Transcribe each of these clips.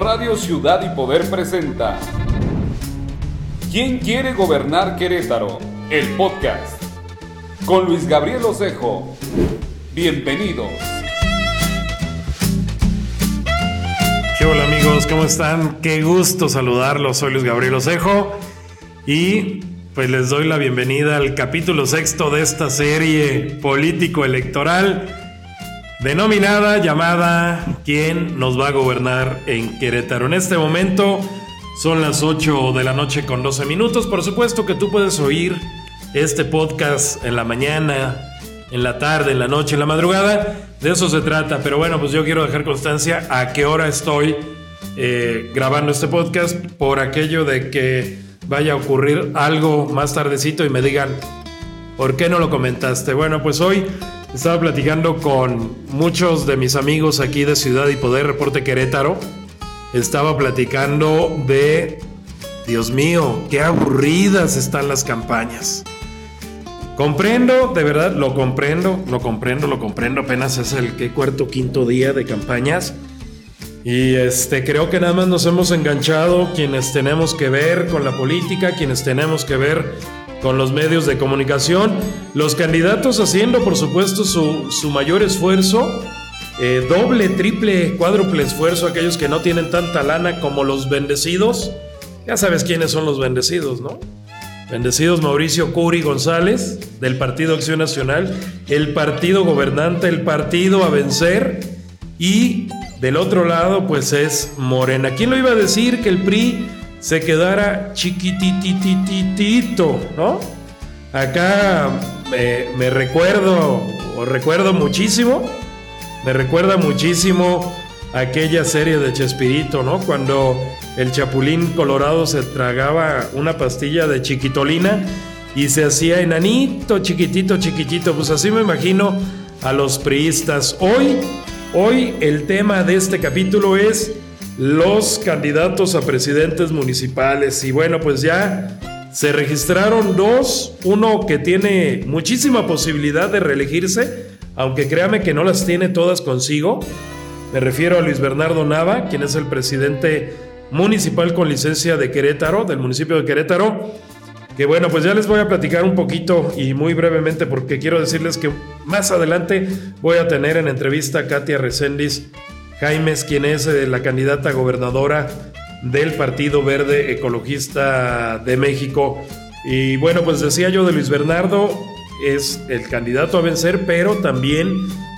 Radio Ciudad y Poder presenta ¿Quién quiere gobernar Querétaro? El podcast con Luis Gabriel Osejo. Bienvenidos. ¿Qué hola amigos? ¿Cómo están? Qué gusto saludarlos. Soy Luis Gabriel Osejo y pues les doy la bienvenida al capítulo sexto de esta serie político-electoral denominada, llamada ¿Quién nos va a gobernar en Querétaro? En este momento son las 8 de la noche con 12 minutos. Por supuesto que tú puedes oír este podcast en la mañana, en la tarde, en la noche, en la madrugada. De eso se trata. Pero bueno, pues yo quiero dejar constancia a qué hora estoy eh, grabando este podcast por aquello de que vaya a ocurrir algo más tardecito y me digan, ¿por qué no lo comentaste? Bueno, pues hoy estaba platicando con muchos de mis amigos aquí de Ciudad y Poder, Reporte Querétaro. Estaba platicando de, Dios mío, qué aburridas están las campañas. Comprendo, de verdad, lo comprendo, lo comprendo, lo comprendo. Apenas es el ¿qué, cuarto, quinto día de campañas. Y este, creo que nada más nos hemos enganchado quienes tenemos que ver con la política, quienes tenemos que ver con los medios de comunicación, los candidatos haciendo por supuesto su, mayor esfuerzo, eh, doble, triple, cuádruple esfuerzo, aquellos que no tienen tanta lana como los bendecidos, ya sabes quiénes son los bendecidos, ¿no? Bendecidos Mauricio Curi González, del Partido Acción Nacional, el partido gobernante, el partido a vencer, y del otro lado, pues es Morena. ¿Quién lo iba a decir que el PRI se quedara chiquititititito, ¿no? Acá me, recuerdo, o recuerdo muchísimo, me recuerda muchísimo aquella serie de Chespirito, ¿no? Cuando el Chapulín Colorado se tragaba una pastilla de chiquitolina y se hacía enanito, chiquitito, chiquitito. Pues así me imagino a los priistas. Hoy, hoy el tema de este capítulo es los candidatos a presidentes municipales. Y bueno, pues ya se registraron dos, uno que tiene muchísima posibilidad de reelegirse, aunque créame que no las tiene todas consigo. Me refiero a Luis Bernardo Nava, quien es el presidente municipal con licencia de Querétaro, del municipio de Querétaro. Que bueno, pues ya les voy a platicar un poquito y muy brevemente porque quiero decirles que más adelante voy a tener en entrevista a Katia Reséndiz Jaimes, quien es eh, la candidata gobernadora del Partido Verde Ecologista de México. Y bueno, pues decía yo de Luis Bernardo, es el candidato a vencer, pero también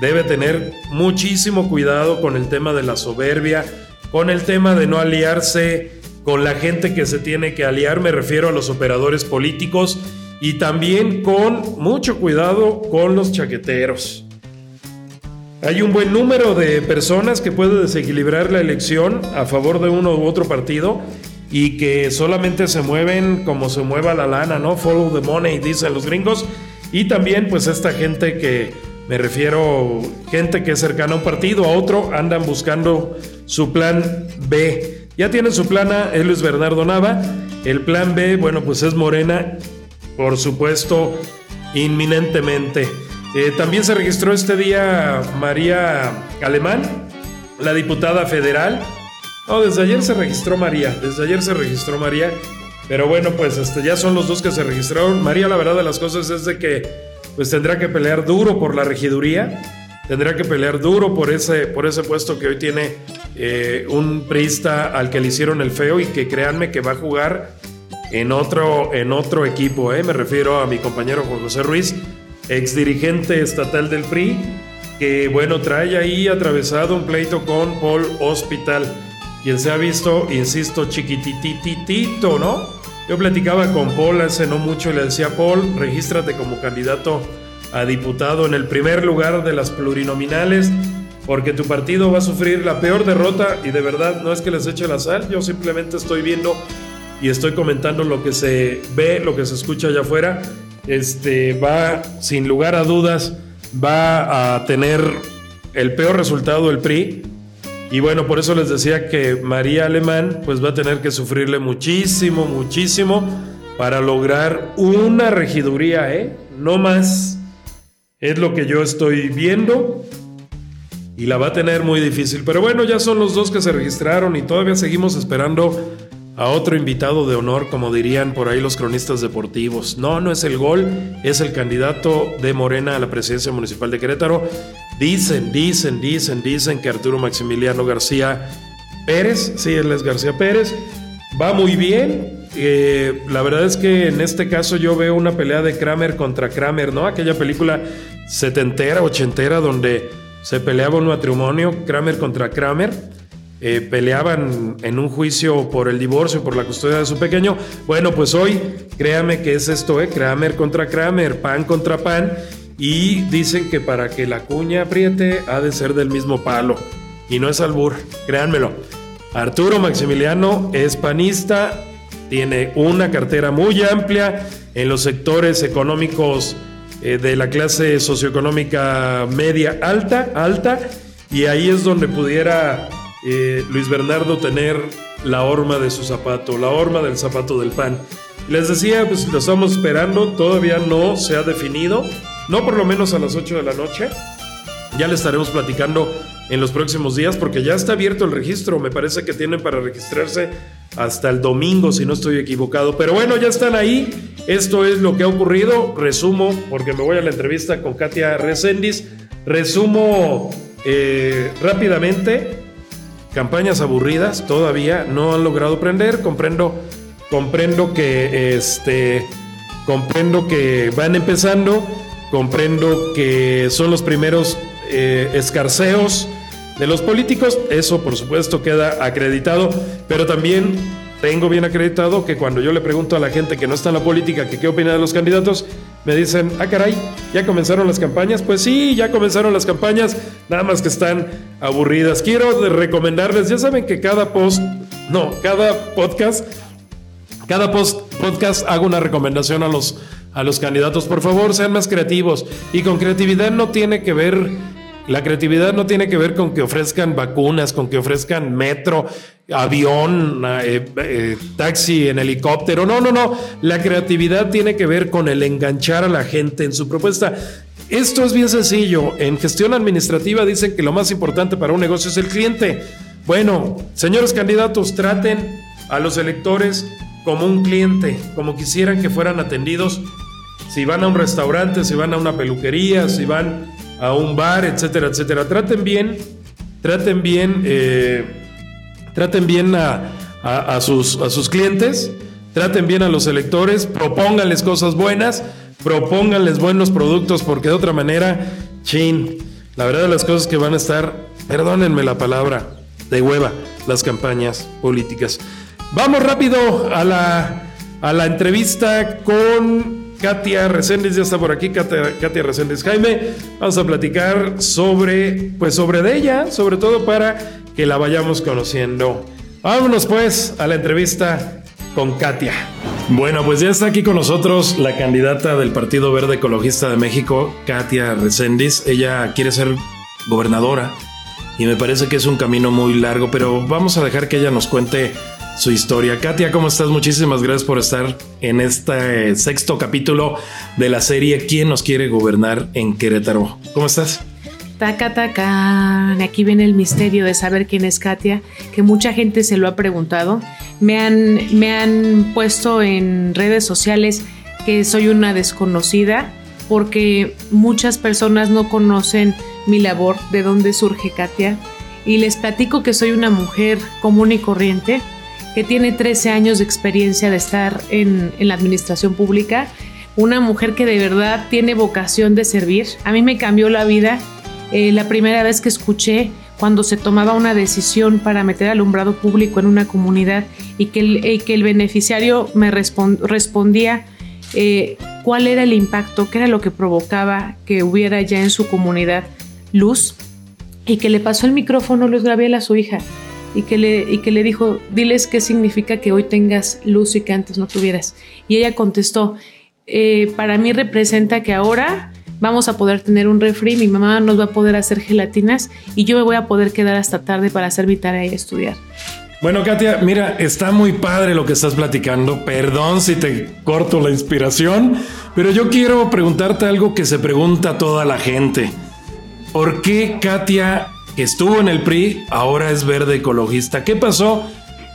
debe tener muchísimo cuidado con el tema de la soberbia, con el tema de no aliarse con la gente que se tiene que aliar, me refiero a los operadores políticos, y también con mucho cuidado con los chaqueteros. Hay un buen número de personas que puede desequilibrar la elección a favor de uno u otro partido y que solamente se mueven como se mueva la lana, ¿no? Follow the money, dicen los gringos. Y también pues esta gente que, me refiero, gente que es cercana a un partido, a otro, andan buscando su plan B. Ya tienen su plan A, es Luis Bernardo Nava. El plan B, bueno, pues es Morena, por supuesto, inminentemente. Eh, también se registró este día María Alemán, la diputada federal. No, desde ayer se registró María, desde ayer se registró María. Pero bueno, pues este, ya son los dos que se registraron. María, la verdad de las cosas es de que pues tendrá que pelear duro por la regiduría, tendrá que pelear duro por ese, por ese puesto que hoy tiene eh, un priista al que le hicieron el feo y que créanme que va a jugar en otro, en otro equipo. ¿eh? Me refiero a mi compañero Juan José Ruiz ex dirigente estatal del PRI, que bueno, trae ahí atravesado un pleito con Paul Hospital, quien se ha visto, insisto, chiquitititito, ¿no? Yo platicaba con Paul hace no mucho y le decía, Paul, regístrate como candidato a diputado en el primer lugar de las plurinominales, porque tu partido va a sufrir la peor derrota y de verdad no es que les eche la sal, yo simplemente estoy viendo y estoy comentando lo que se ve, lo que se escucha allá afuera este, va, sin lugar a dudas, va a tener el peor resultado el PRI. Y bueno, por eso les decía que María Alemán pues va a tener que sufrirle muchísimo, muchísimo para lograr una regiduría, ¿eh? No más. Es lo que yo estoy viendo. y la va a tener muy difícil. Pero bueno, ya son los dos que se registraron y todavía seguimos esperando a otro invitado de honor, como dirían por ahí los cronistas deportivos. No, no es el gol, es el candidato de Morena a la presidencia municipal de Querétaro. Dicen, dicen, dicen, dicen que Arturo Maximiliano García Pérez, sí, él es García Pérez, va muy bien. Eh, la verdad es que en este caso yo veo una pelea de Kramer contra Kramer, ¿no? Aquella película setentera, ochentera, donde se peleaba un matrimonio, Kramer contra Kramer eh, peleaban en un juicio por el divorcio, por la custodia de su pequeño. Bueno, pues hoy, créame que es esto, ¿eh? Kramer contra Kramer, pan contra pan. Y dicen que para que la cuña apriete ha de ser del mismo palo. Y no es albur, créanmelo. Arturo Maximiliano es panista, tiene una cartera muy amplia en los sectores económicos eh, de la clase socioeconómica media alta, alta, y ahí es donde pudiera eh, Luis Bernardo tener la horma de su zapato, la horma del zapato del pan. Les decía, pues lo estamos esperando, todavía no se ha definido, no por lo menos a las 8 de la noche. Ya le estaremos platicando en los próximos días porque ya está abierto el registro. Me parece que tienen para registrarse hasta el domingo, si no estoy equivocado. Pero bueno, ya están ahí. Esto es lo que ha ocurrido. Resumo, porque me voy a la entrevista con Katia Resendiz. Resumo eh, rápidamente campañas aburridas todavía no han logrado prender. Comprendo, comprendo que este, comprendo que van empezando, comprendo que son los primeros eh, escarceos de los políticos. Eso, por supuesto, queda acreditado, pero también tengo bien acreditado que cuando yo le pregunto a la gente que no está en la política que qué opina de los candidatos, me dicen, ah, caray, ¿ya comenzaron las campañas? Pues sí, ya comenzaron las campañas, nada más que están aburridas. Quiero recomendarles, ya saben que cada post, no, cada podcast, cada post, podcast hago una recomendación a los, a los candidatos. Por favor, sean más creativos. Y con creatividad no tiene que ver la creatividad no tiene que ver con que ofrezcan vacunas, con que ofrezcan metro, avión, eh, eh, taxi en helicóptero. No, no, no. La creatividad tiene que ver con el enganchar a la gente en su propuesta. Esto es bien sencillo. En gestión administrativa dicen que lo más importante para un negocio es el cliente. Bueno, señores candidatos, traten a los electores como un cliente, como quisieran que fueran atendidos. Si van a un restaurante, si van a una peluquería, si van a un bar, etcétera, etcétera. Traten bien, traten bien, eh, traten bien a, sus, a sus clientes, traten bien a los electores, propónganles cosas buenas, propónganles buenos productos, porque de otra manera, chin, la verdad de las cosas que van a estar, perdónenme la palabra, de hueva, las campañas políticas. Vamos rápido a la, a la entrevista con Katia Reséndiz ya está por aquí, Katia, Katia Reséndiz Jaime. Vamos a platicar sobre, pues sobre de ella, sobre todo para que la vayamos conociendo. Vámonos pues a la entrevista con Katia. Bueno, pues ya está aquí con nosotros la candidata del Partido Verde Ecologista de México, Katia Reséndiz. Ella quiere ser gobernadora y me parece que es un camino muy largo, pero vamos a dejar que ella nos cuente su historia. Katia, ¿cómo estás? Muchísimas gracias por estar en este sexto capítulo de la serie ¿Quién nos quiere gobernar en Querétaro? ¿Cómo estás? Taca, taca. Aquí viene el misterio de saber quién es Katia, que mucha gente se lo ha preguntado. Me han, me han puesto en redes sociales que soy una desconocida porque muchas personas no conocen mi labor, de dónde surge Katia. Y les platico que soy una mujer común y corriente, que tiene 13 años de experiencia de estar en, la administración pública, una mujer que de verdad tiene vocación de servir. A mí me cambió la vida eh, la primera vez que escuché cuando se tomaba una decisión para meter alumbrado público en una comunidad y que el, beneficiario me respondía eh, cuál era el impacto, qué era lo que provocaba que hubiera ya en su comunidad luz y que le pasó el micrófono Luis Gabriel a su hija y que, le, y que le dijo, diles qué significa que hoy tengas luz y que antes no tuvieras. Y ella contestó, eh, para mí representa que ahora vamos a poder tener un refri, mi mamá nos va a poder hacer gelatinas y yo me voy a poder quedar hasta tarde para hacer mi tarea y estudiar. Bueno, Katia, mira, está muy padre lo que estás platicando. Perdón si te corto la inspiración, pero yo quiero preguntarte algo que se pregunta toda la gente. ¿Por qué Katia que estuvo en el PRI, ahora es verde ecologista. ¿Qué pasó?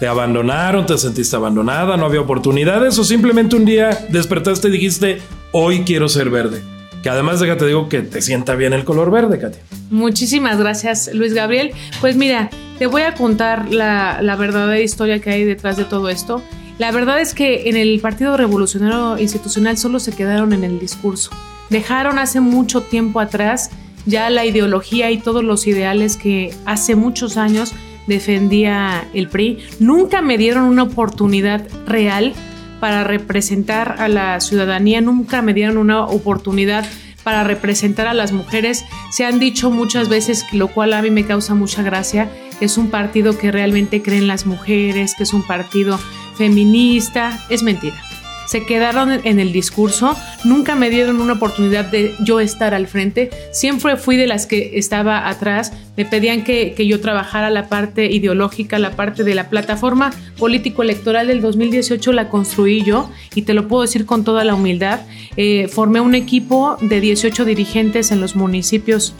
¿Te abandonaron? ¿Te sentiste abandonada? ¿No había oportunidades? ¿O simplemente un día despertaste y dijiste, hoy quiero ser verde? Que además, déjate digo que te sienta bien el color verde, Katia. Muchísimas gracias, Luis Gabriel. Pues mira, te voy a contar la, la verdadera historia que hay detrás de todo esto. La verdad es que en el Partido Revolucionario Institucional solo se quedaron en el discurso. Dejaron hace mucho tiempo atrás ya la ideología y todos los ideales que hace muchos años defendía el PRI. Nunca me dieron una oportunidad real para representar a la ciudadanía, nunca me dieron una oportunidad para representar a las mujeres. Se han dicho muchas veces, lo cual a mí me causa mucha gracia, es un partido que realmente cree en las mujeres, que es un partido feminista. Es mentira se quedaron en el discurso, nunca me dieron una oportunidad de yo estar al frente, siempre fui de las que estaba atrás, me pedían que, yo trabajara la parte ideológica, la parte de la plataforma político-electoral del 2018 la construí yo y te lo puedo decir con toda la humildad, eh, formé un equipo de 18 dirigentes en los municipios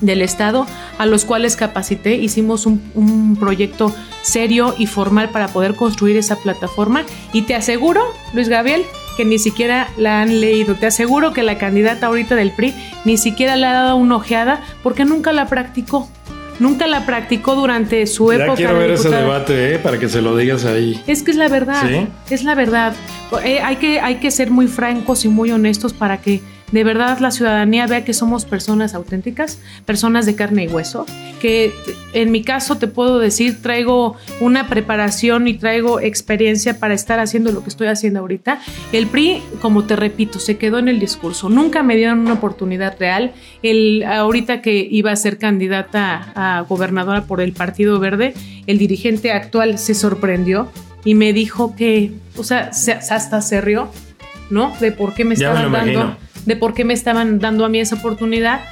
del Estado, a los cuales capacité, hicimos un, un, proyecto serio y formal para poder construir esa plataforma y te aseguro, Luis Gabriel, que ni siquiera la han leído. Te aseguro que la candidata ahorita del PRI ni siquiera le ha dado una ojeada porque nunca la practicó. Nunca la practicó durante su ya época. Quiero ver ese debate, ¿eh? para que se lo digas ahí. Es que es la verdad. ¿Sí? Es la verdad. Eh, hay, que, hay que ser muy francos y muy honestos para que de verdad la ciudadanía vea que somos personas auténticas, personas de carne y hueso, que en mi caso te puedo decir, traigo una preparación y traigo experiencia para estar haciendo lo que estoy haciendo ahorita. El PRI, como te repito, se quedó en el discurso, nunca me dieron una oportunidad real. El, ahorita que iba a ser candidata a gobernadora por el Partido Verde, el dirigente actual se sorprendió y me dijo que, o sea, hasta se rió, ¿no? De por qué me estaban dando de por qué me estaban dando a mí esa oportunidad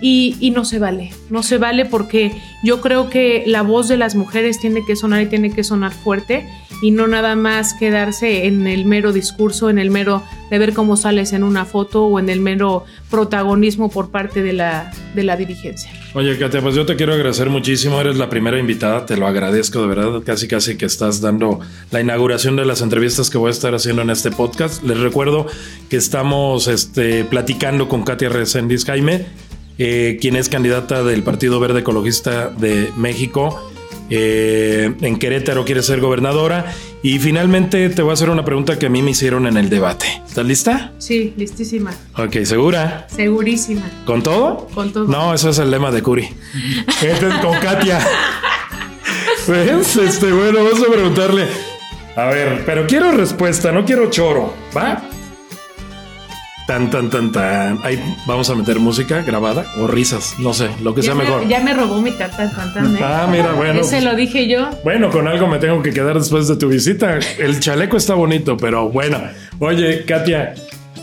y, y, no se vale, no se vale porque yo creo que la voz de las mujeres tiene que sonar y tiene que sonar fuerte y no nada más quedarse en el mero discurso, en el mero de ver cómo sales en una foto o en el mero protagonismo por parte de la, de la dirigencia. Oye, Katia, pues yo te quiero agradecer muchísimo, eres la primera invitada, te lo agradezco de verdad, casi casi que estás dando la inauguración de las entrevistas que voy a estar haciendo en este podcast. Les recuerdo que estamos este, platicando con Katia Resendiz Jaime, eh, quien es candidata del Partido Verde Ecologista de México eh, en Querétaro quiere ser gobernadora. Y finalmente te voy a hacer una pregunta que a mí me hicieron en el debate. ¿Estás lista? Sí, listísima. Ok, ¿segura? Segurísima. ¿Con todo? Con todo. No, eso es el lema de Curi. este es con Katia. ¿Ves? Este, bueno, vamos a preguntarle. A ver, pero quiero respuesta, no quiero choro, ¿va? Tan, tan, tan, tan. Ahí vamos a meter música grabada o risas, no sé, lo que sea mejor. Ya me robó mi tan, tan, ¿eh? Ah, mira, bueno. Ese lo dije yo. Bueno, con algo me tengo que quedar después de tu visita. El chaleco está bonito, pero bueno. Oye, Katia,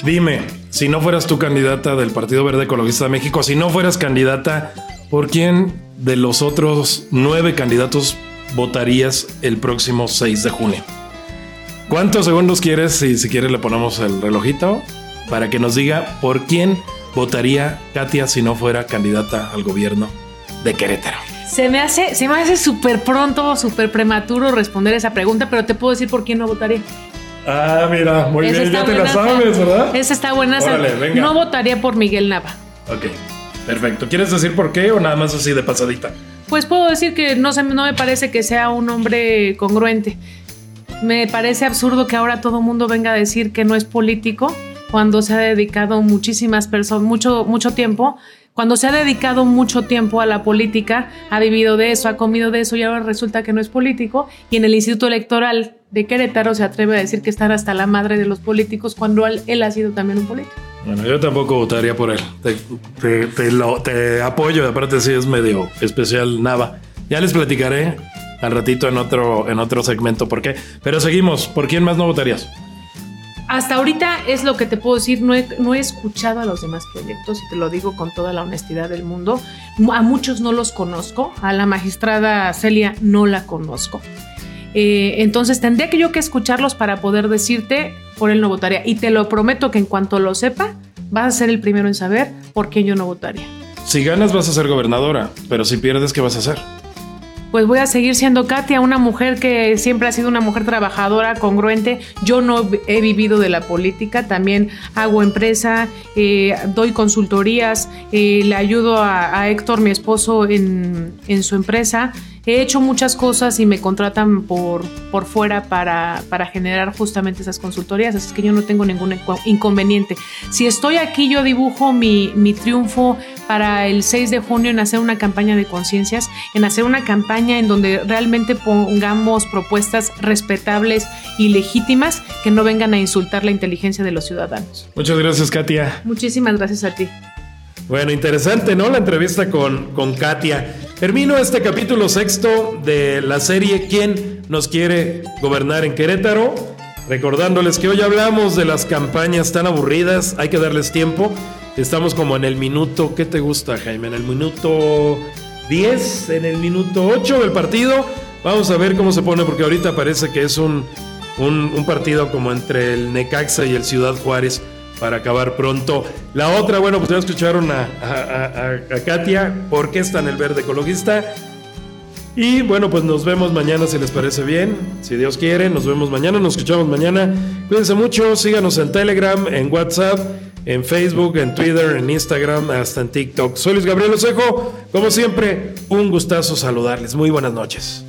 dime, si no fueras tu candidata del Partido Verde Ecologista de México, si no fueras candidata, ¿por quién de los otros nueve candidatos votarías el próximo 6 de junio? ¿Cuántos segundos quieres? Y si quieres le ponemos el relojito para que nos diga por quién votaría Katia si no fuera candidata al gobierno de Querétaro. Se me hace, se me hace súper pronto, súper prematuro responder esa pregunta, pero te puedo decir por quién no votaría. Ah, mira, muy bien, ya te la sabes, ¿verdad? Esa está buena. No votaría por Miguel Nava. Ok, perfecto. ¿Quieres decir por qué o nada más así de pasadita? Pues puedo decir que no, se, no me parece que sea un hombre congruente. Me parece absurdo que ahora todo el mundo venga a decir que no es político cuando se ha dedicado muchísimas personas, mucho, mucho tiempo, cuando se ha dedicado mucho tiempo a la política, ha vivido de eso, ha comido de eso y ahora resulta que no es político. Y en el Instituto Electoral de Querétaro se atreve a decir que están hasta la madre de los políticos cuando él, ha sido también un político. Bueno, yo tampoco votaría por él. Te, te, lo, te apoyo, aparte sí es medio especial Nava. Ya les platicaré al ratito en otro, en otro segmento por qué. Pero seguimos. ¿Por quién más no votarías? Hasta ahorita es lo que te puedo decir, no he, no he, escuchado a los demás proyectos y te lo digo con toda la honestidad del mundo. A muchos no los conozco, a la magistrada Celia no la conozco. Eh, entonces tendría que yo que escucharlos para poder decirte por él no votaría. Y te lo prometo que en cuanto lo sepa, vas a ser el primero en saber por qué yo no votaría. si ganas vas a ser gobernadora, pero si pierdes, ¿qué vas a hacer? Pues voy a seguir siendo Katia, una mujer que siempre ha sido una mujer trabajadora, congruente. Yo no he vivido de la política, también hago empresa, eh, doy consultorías, eh, le ayudo a, Héctor, mi esposo, en, en su empresa he hecho muchas cosas y me contratan por, por fuera para, para generar justamente esas consultorías, así que yo no tengo ningún inconveniente. Si estoy aquí, yo dibujo mi, mi triunfo para el 6 de junio en hacer una campaña de conciencias, en hacer una campaña en donde realmente pongamos propuestas respetables y legítimas que no vengan a insultar la inteligencia de los ciudadanos. Muchas gracias, Katia. Muchísimas gracias a ti. Bueno, interesante, ¿no? La entrevista con, con Katia. Termino este capítulo sexto de la serie ¿Quién nos quiere gobernar en Querétaro? Recordándoles que hoy hablamos de las campañas tan aburridas, hay que darles tiempo. Estamos como en el minuto, ¿qué te gusta, Jaime? En el minuto 10, en el minuto 8 del partido. Vamos a ver cómo se pone, porque ahorita parece que es un, un, partido como entre el Necaxa y el Ciudad Juárez para acabar pronto. La otra, bueno, pues ya escucharon a, a, Katia, ¿por qué está en el verde ecologista? Y bueno, pues nos vemos mañana si les parece bien. Si Dios quiere, nos vemos mañana, nos escuchamos mañana. Cuídense mucho, síganos en Telegram, en WhatsApp, en Facebook, en Twitter, en Instagram, hasta en TikTok. Soy Luis Gabriel Osejo. Como siempre, un gustazo saludarles. Muy buenas noches.